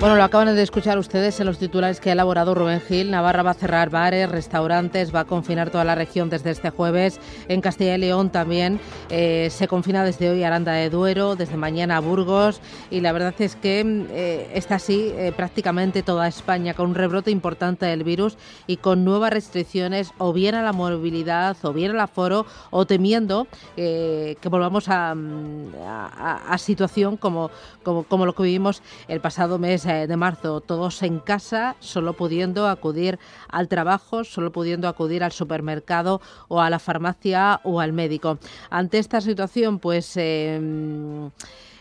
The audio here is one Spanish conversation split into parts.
Bueno, lo acaban de escuchar ustedes en los titulares que ha elaborado Rubén Gil. Navarra va a cerrar bares, restaurantes, va a confinar toda la región desde este jueves. En Castilla y León también eh, se confina desde hoy Aranda de Duero, desde mañana Burgos. Y la verdad es que eh, está así eh, prácticamente toda España, con un rebrote importante del virus y con nuevas restricciones, o bien a la movilidad, o bien al aforo, o temiendo que volvamos a, a, situación como, como, como lo que vivimos el pasado mes de marzo, todos en casa, solo pudiendo acudir al trabajo, solo pudiendo acudir al supermercado o a la farmacia o al médico. Ante esta situación, pues... Em,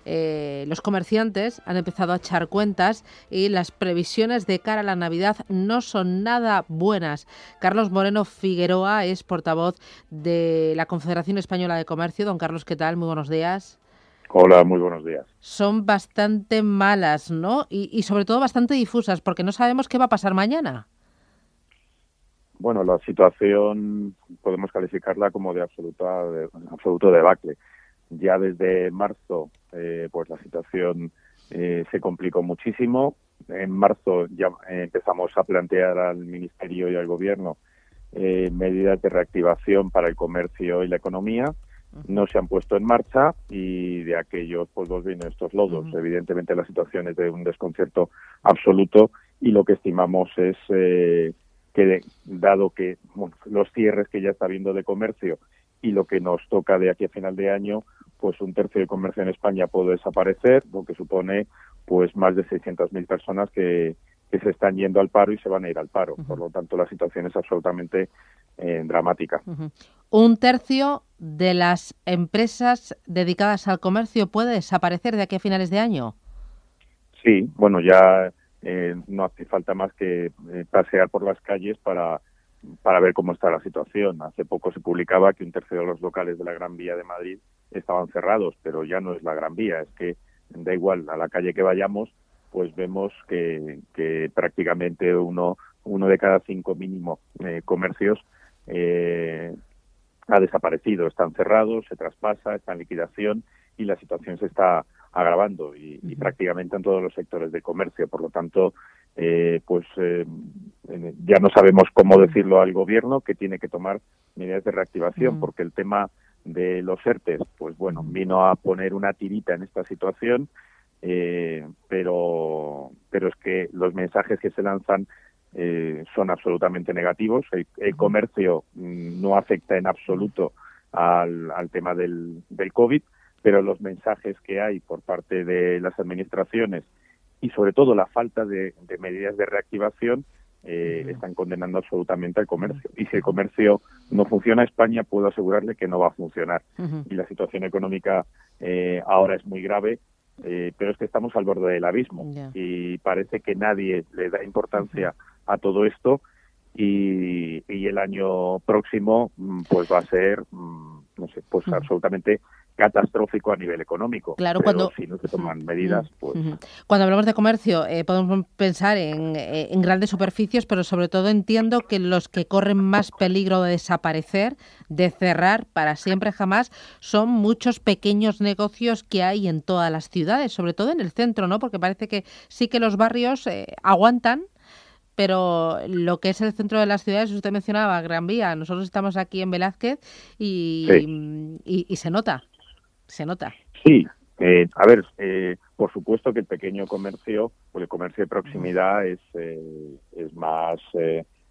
eh, los comerciantes han empezado a echar cuentas y las previsiones de cara a la Navidad no son nada buenas. Carlos Moreno Figueroa es portavoz de la Confederación Española de Comercio. Don Carlos, ¿qué tal? Muy buenos días. Hola, muy buenos días. Son bastante malas, ¿no? Y, sobre todo bastante difusas, porque no sabemos qué va a pasar mañana. Bueno, la situación podemos calificarla como de absoluta, de, absoluto debacle. Ya desde marzo, eh, pues la situación eh, se complicó muchísimo. En marzo ya empezamos a plantear al Ministerio y al Gobierno eh, medidas de reactivación para el comercio y la economía no se han puesto en marcha y de aquellos pues vienen estos lodos. Evidentemente la situación es de un desconcierto absoluto y lo que estimamos es eh, que dado que los cierres que ya está habiendo de comercio y lo que nos toca de aquí a final de año, pues un tercio de comercio en España puede desaparecer, lo que supone pues más de 600.000 personas que, que se están yendo al paro y se van a ir al paro. Por lo tanto, la situación es absolutamente eh, dramática. Un tercio de las empresas dedicadas al comercio puede desaparecer de aquí a finales de año. Sí, bueno, ya eh, no hace falta más que eh, pasear por las calles para, para ver cómo está la situación. Hace poco se publicaba que un tercio de los locales de la Gran Vía de Madrid estaban cerrados, pero ya no es la Gran Vía, es que da igual a la calle que vayamos, pues vemos que, que prácticamente uno, uno de cada cinco mínimo eh, comercios eh, ha desaparecido, están cerrados, se traspasa, está en liquidación y la situación se está agravando y, prácticamente en todos los sectores de comercio. Por lo tanto, eh, pues eh, ya no sabemos cómo decirlo al gobierno que tiene que tomar medidas de reactivación porque el tema de los ERTES, pues bueno, vino a poner una tirita en esta situación, eh, pero, pero es que los mensajes que se lanzan eh, son absolutamente negativos. El, comercio mm, no afecta en absoluto al, tema del, del COVID, pero los mensajes que hay por parte de las administraciones y sobre todo la falta de, medidas de reactivación eh, están condenando absolutamente al comercio. Y si el comercio no funciona, España puedo asegurarle que no va a funcionar. Y la situación económica eh, ahora es muy grave, pero es que estamos al borde del abismo y parece que nadie le da importancia a todo esto y, el año próximo mm, pues va a ser mm, no sé pues absolutamente catastrófico a nivel económico. Claro, cuando si no se toman medidas, pues cuando hablamos de comercio eh, podemos pensar en, eh, en, grandes superficies, pero sobre todo entiendo que los que corren más peligro de desaparecer, de cerrar para siempre jamás, son muchos pequeños negocios que hay en todas las ciudades, sobre todo en el centro, ¿no? Porque parece que sí que los barrios eh, aguantan pero lo que es el centro de las ciudades, usted mencionaba Gran Vía, nosotros estamos aquí en Velázquez y, y, se nota, se nota. Sí, eh, a ver, eh, por supuesto que el pequeño comercio, o el comercio de proximidad es, eh, es más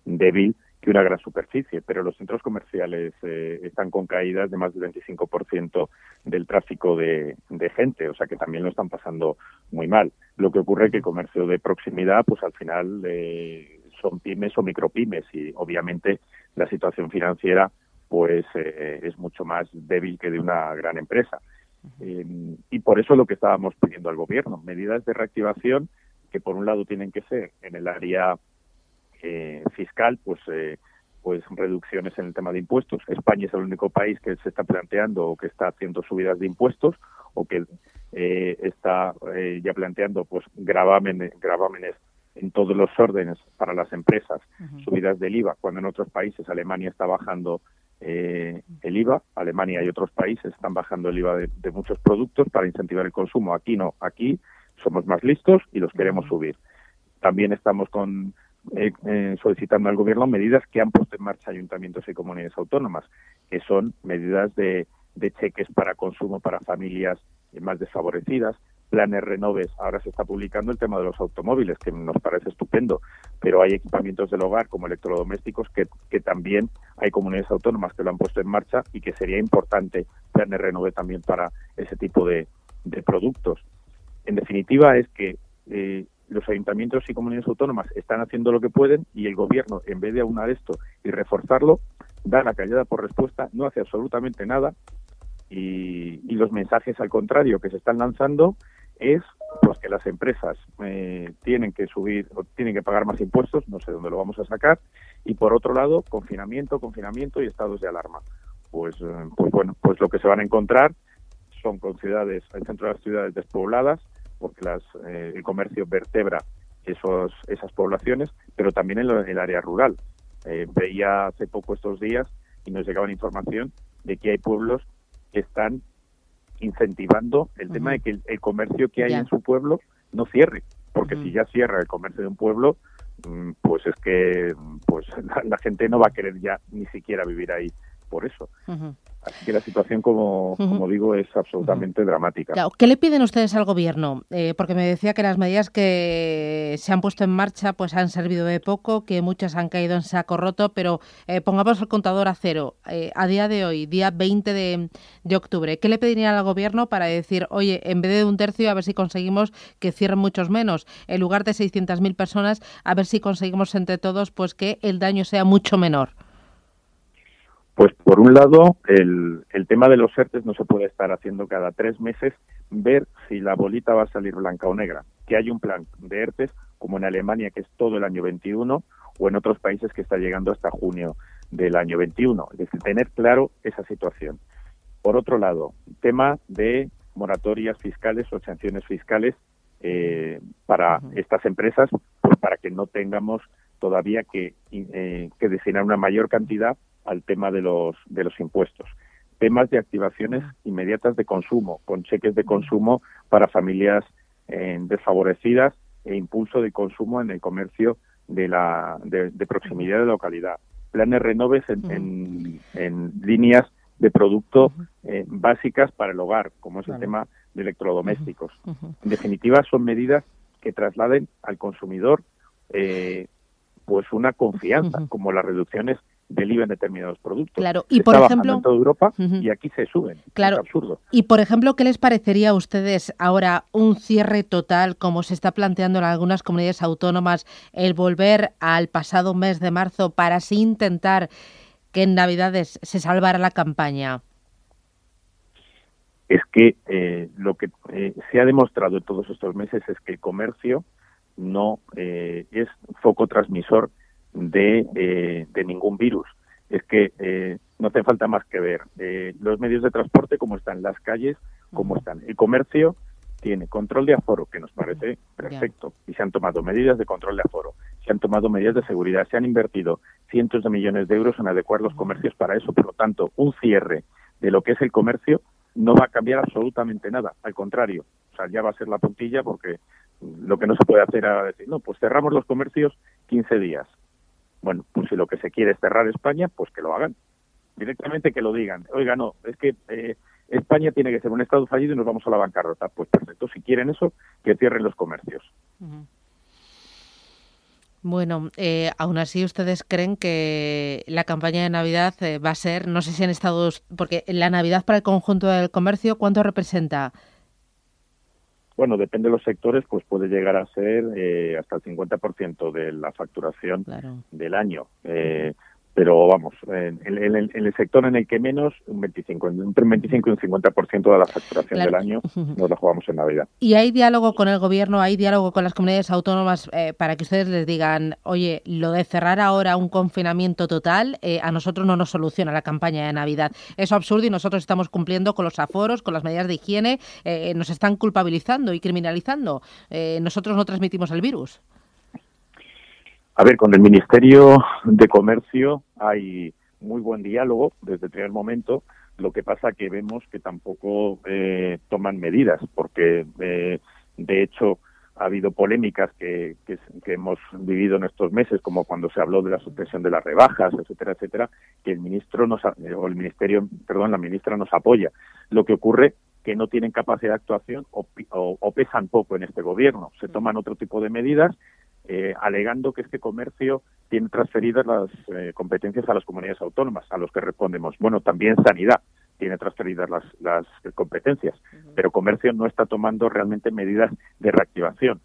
débil que una gran superficie, pero los centros comerciales están con caídas de más del 25% del tráfico de, de, gente, o sea que también lo están pasando muy mal. Lo que ocurre es que el comercio de proximidad, pues al final eh, son pymes o micropymes y obviamente la situación financiera pues eh, es mucho más débil que de una gran empresa. Eh, y por eso lo que estábamos pidiendo al gobierno, medidas de reactivación que por un lado tienen que ser en el área fiscal, pues pues reducciones en el tema de impuestos. España es el único país que se está planteando o que está haciendo subidas de impuestos o que eh, está eh, ya planteando pues gravámenes, gravámenes en todos los órdenes para las empresas, subidas del IVA, cuando en otros países Alemania está bajando eh, el IVA, Alemania y otros países están bajando el IVA de, muchos productos para incentivar el consumo. Aquí no, aquí somos más listos y los queremos subir. También estamos con eh, eh, solicitando al gobierno medidas que han puesto en marcha ayuntamientos y comunidades autónomas, que son medidas de, de cheques para consumo para familias más desfavorecidas, planes renoves. Ahora se está publicando el tema de los automóviles, que nos parece estupendo, pero hay equipamientos del hogar como electrodomésticos que, que también hay comunidades autónomas que lo han puesto en marcha y que sería importante planes renove también para ese tipo de, de productos. En definitiva, es que eh, los ayuntamientos y comunidades autónomas están haciendo lo que pueden y el gobierno, en vez de aunar esto y reforzarlo, da la callada por respuesta, no hace absolutamente nada y, y los mensajes al contrario que se están lanzando es pues que las empresas eh, tienen que subir o tienen que pagar más impuestos, no sé dónde lo vamos a sacar, y por otro lado, confinamiento, confinamiento y estados de alarma. Pues, eh, pues bueno, pues lo que se van a encontrar son con ciudades, el centro de las ciudades despobladas, porque las, eh, el comercio vertebra esos, esas poblaciones, pero también en, el área rural. Eh, veía hace poco estos días y nos llegaba la información de que hay pueblos que están incentivando el tema de que el, comercio que hay en su pueblo no cierre, porque si ya cierra el comercio de un pueblo, pues es que pues la, gente no va a querer ya ni siquiera vivir ahí por eso. Así que la situación, como, como digo, es absolutamente dramática. ¿Qué le piden ustedes al gobierno? Eh, porque me decía que las medidas que se han puesto en marcha pues han servido de poco, que muchas han caído en saco roto, pero eh, pongamos el contador a cero. Eh, a día de hoy, día 20 de, de, octubre, ¿qué le pedirían al gobierno para decir, oye, en vez de un tercio, a ver si conseguimos que cierren muchos menos? En lugar de 600.000 personas, a ver si conseguimos entre todos pues que el daño sea mucho menor. Pues por un lado, el, el tema de los ERTES no se puede estar haciendo cada tres meses, ver si la bolita va a salir blanca o negra. Que hay un plan de ERTES, como en Alemania, que es todo el año 21, o en otros países que está llegando hasta junio del año 21. Es decir, tener claro esa situación. Por otro lado, tema de moratorias fiscales o sanciones fiscales eh, para estas empresas, pues para que no tengamos todavía que, eh, que destinar una mayor cantidad al tema de los, de los impuestos. Temas de activaciones inmediatas de consumo, con cheques de consumo para familias eh, desfavorecidas e impulso de consumo en el comercio de, la, de, proximidad de localidad. Planes renoves en, en, líneas de producto eh, básicas para el hogar, como es el tema de electrodomésticos. En definitiva, son medidas que trasladen al consumidor eh, pues una confianza, como las reducciones del IVA en determinados productos. Claro, y por ejemplo, en toda Europa y aquí se suben. Claro. Es absurdo. Y por ejemplo, ¿qué les parecería a ustedes ahora un cierre total, como se está planteando en algunas comunidades autónomas, el volver al pasado mes de marzo para así intentar que en Navidades se salvara la campaña? Es que eh, lo que eh, se ha demostrado en todos estos meses es que el comercio no eh, es foco transmisor de, eh, de ningún virus. Es que eh, no hace falta más que ver eh, los medios de transporte, cómo están, las calles, cómo están. El comercio tiene control de aforo, que nos parece perfecto, y se han tomado medidas de control de aforo, se han tomado medidas de seguridad, se han invertido cientos de millones de euros en adecuar los comercios para eso. Por lo tanto, un cierre de lo que es el comercio no va a cambiar absolutamente nada, al contrario, o sea, ya va a ser la puntilla porque lo que no se puede hacer es decir, no, pues cerramos los comercios 15 días. Bueno, pues si lo que se quiere es cerrar España, pues que lo hagan. Directamente que lo digan. Oiga, no, es que eh, España tiene que ser un Estado fallido y nos vamos a la bancarrota. Pues perfecto, si quieren eso, que cierren los comercios. Bueno, eh, aún así, ¿ustedes creen que la campaña de Navidad eh, va a ser, no sé si en Estados, porque la Navidad para el conjunto del comercio, ¿cuánto representa? Bueno, depende de los sectores, pues puede llegar a ser eh, hasta el 50% de la facturación del año. Eh, pero vamos, en, el sector en el que menos, un 25, entre un 25 y un 50% de la facturación del año nos la jugamos en Navidad. ¿Y hay diálogo con el gobierno, hay diálogo con las comunidades autónomas eh, para que ustedes les digan, oye, lo de cerrar ahora un confinamiento total eh, a nosotros no nos soluciona la campaña de Navidad? Es absurdo y nosotros estamos cumpliendo con los aforos, con las medidas de higiene, eh, nos están culpabilizando y criminalizando. nosotros no transmitimos el virus. A ver, con el Ministerio de Comercio hay muy buen diálogo desde el primer momento. Lo que pasa que vemos que tampoco eh, toman medidas, porque eh, De hecho, ha habido polémicas que, que, hemos vivido en estos meses, como cuando se habló de la suspensión de las rebajas, etcétera, etcétera, que el ministro nos, o el ministerio, perdón, la ministra nos apoya. Lo que ocurre que no tienen capacidad de actuación o, o, pesan poco en este gobierno. Se toman otro tipo de medidas eh, alegando que este comercio tiene transferidas las eh, competencias a las comunidades autónomas, a los que respondemos. Bueno, también sanidad tiene transferidas las, las competencias, pero comercio no está tomando realmente medidas de reactivación.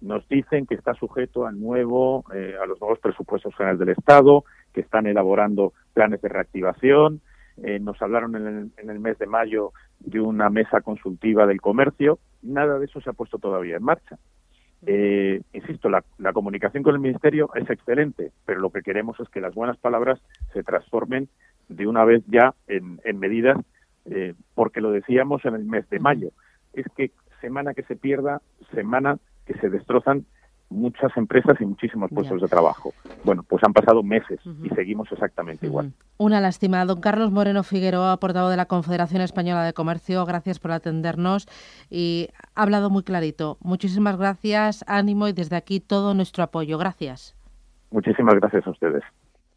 Nos dicen que está sujeto al nuevo, eh, a los nuevos presupuestos generales del Estado, que están elaborando planes de reactivación. Eh, nos hablaron en el, en el mes de mayo de una mesa consultiva del comercio. Nada de eso se ha puesto todavía en marcha. Eh, insisto, la, comunicación con el Ministerio es excelente, pero lo que queremos es que las buenas palabras se transformen de una vez ya en, medidas, eh, porque lo decíamos en el mes de mayo, es que semana que se pierda, semana que se destrozan muchas empresas y muchísimos puestos de trabajo. Bueno, pues han pasado meses y seguimos exactamente igual. Una lástima. Don Carlos Moreno Figueroa, portavoz de la Confederación Española de Comercio, gracias por atendernos y ha hablado muy clarito. Muchísimas gracias, ánimo y desde aquí todo nuestro apoyo. Gracias. Muchísimas gracias a ustedes.